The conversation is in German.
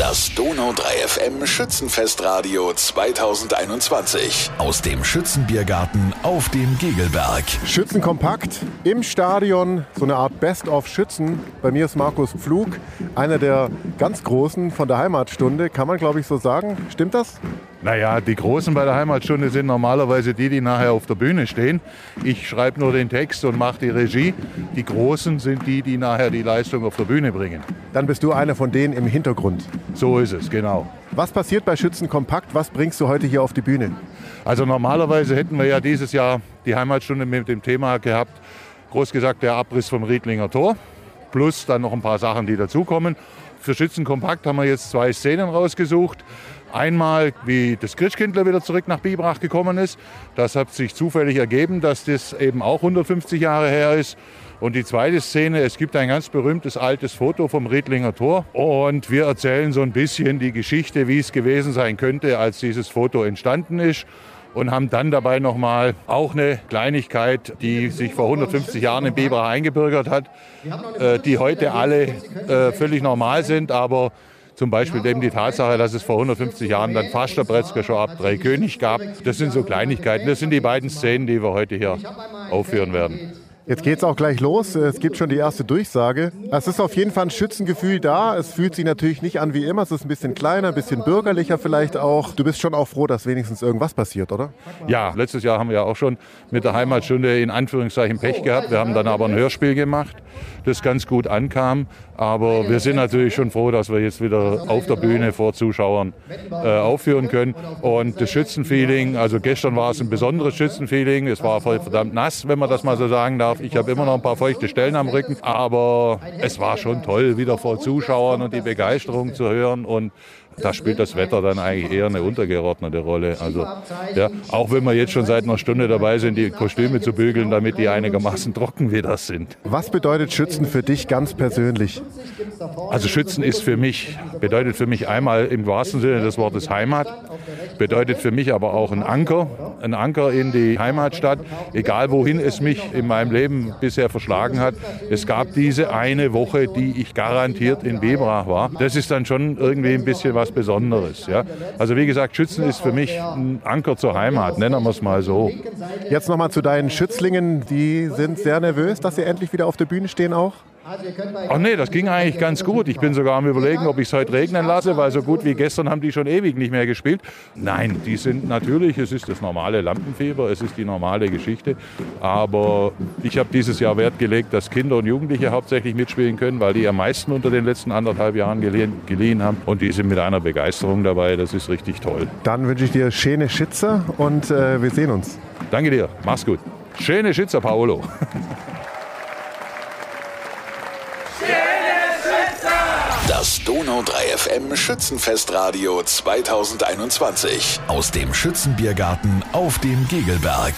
Das Donau 3 FM Schützenfestradio 2021 aus dem Schützenbiergarten auf dem Gegelberg. Schützenkompakt im Stadion, so eine Art Best-of Schützen. Bei mir ist Markus Pflug, einer der ganz Großen von der Heimatstunde. Kann man, glaube ich, so sagen. Stimmt das? Naja, die Großen bei der Heimatstunde sind normalerweise die, die nachher auf der Bühne stehen. Ich schreibe nur den Text und mache die Regie. Die Großen sind die, die nachher die Leistung auf der Bühne bringen. Dann bist du einer von denen im Hintergrund. So ist es, genau. Was passiert bei Schützen Kompakt? Was bringst du heute hier auf die Bühne? Also normalerweise hätten wir ja dieses Jahr die Heimatstunde mit dem Thema gehabt, groß gesagt der Abriss vom Riedlinger Tor, plus dann noch ein paar Sachen, die dazukommen. Für Schützen Kompakt haben wir jetzt zwei Szenen rausgesucht. Einmal, wie das Christkindler wieder zurück nach Bibrach gekommen ist. Das hat sich zufällig ergeben, dass das eben auch 150 Jahre her ist. Und die zweite Szene, es gibt ein ganz berühmtes altes Foto vom Riedlinger Tor. Und wir erzählen so ein bisschen die Geschichte, wie es gewesen sein könnte, als dieses Foto entstanden ist und haben dann dabei nochmal auch eine Kleinigkeit, die sich vor 150 Jahren in Biberach eingebürgert hat, äh, die heute alle äh, völlig normal sind, aber zum Beispiel eben die Tatsache, dass es vor 150 Jahren dann fast der Bretzger schon ab Drei König gab. Das sind so Kleinigkeiten. Das sind die beiden Szenen, die wir heute hier aufführen werden. Jetzt geht es auch gleich los. Es gibt schon die erste Durchsage. Es ist auf jeden Fall ein Schützengefühl da. Es fühlt sich natürlich nicht an wie immer. Es ist ein bisschen kleiner, ein bisschen bürgerlicher vielleicht auch. Du bist schon auch froh, dass wenigstens irgendwas passiert, oder? Ja, letztes Jahr haben wir ja auch schon mit der Heimatstunde in Anführungszeichen Pech gehabt. Wir haben dann aber ein Hörspiel gemacht, das ganz gut ankam. Aber wir sind natürlich schon froh, dass wir jetzt wieder auf der Bühne vor Zuschauern äh, aufführen können. Und das Schützenfeeling, also gestern war es ein besonderes Schützenfeeling. Es war verdammt nass, wenn man das mal so sagen darf. Ich habe immer noch ein paar feuchte Stellen am Rücken, aber es war schon toll, wieder vor Zuschauern und die Begeisterung zu hören. Und da spielt das Wetter dann eigentlich eher eine untergeordnete Rolle. Also, ja, auch wenn wir jetzt schon seit einer Stunde dabei sind, die Kostüme zu bügeln, damit die einigermaßen trocken wieder sind. Was bedeutet Schützen für dich ganz persönlich? Also Schützen ist für mich, bedeutet für mich einmal im wahrsten Sinne des Wortes Heimat, bedeutet für mich aber auch ein Anker, ein Anker in die Heimatstadt, egal wohin es mich in meinem Leben bisher verschlagen hat. Es gab diese eine Woche, die ich garantiert in Bebrach war. Das ist dann schon irgendwie ein bisschen was Besonderes. Ja? Also wie gesagt, Schützen ist für mich ein Anker zur Heimat, nennen wir es mal so. Jetzt nochmal zu deinen Schützlingen. Die sind sehr nervös, dass sie endlich wieder auf der Bühne stehen auch? Ach nee, das ging eigentlich ganz gut. Ich bin sogar am überlegen, ob ich es heute regnen lasse, weil so gut wie gestern haben die schon ewig nicht mehr gespielt. Nein, die sind natürlich, es ist das normale Lampenfieber, es ist die normale Geschichte. Aber ich habe dieses Jahr Wert gelegt, dass Kinder und Jugendliche hauptsächlich mitspielen können, weil die am meisten unter den letzten anderthalb Jahren geliehen, geliehen haben. Und die sind mit einer Begeisterung dabei, das ist richtig toll. Dann wünsche ich dir schöne Schützer und äh, wir sehen uns. Danke dir, mach's gut. Schöne Schützer, Paolo. Das Donau 3 FM Schützenfestradio 2021 aus dem Schützenbiergarten auf dem Gegelberg.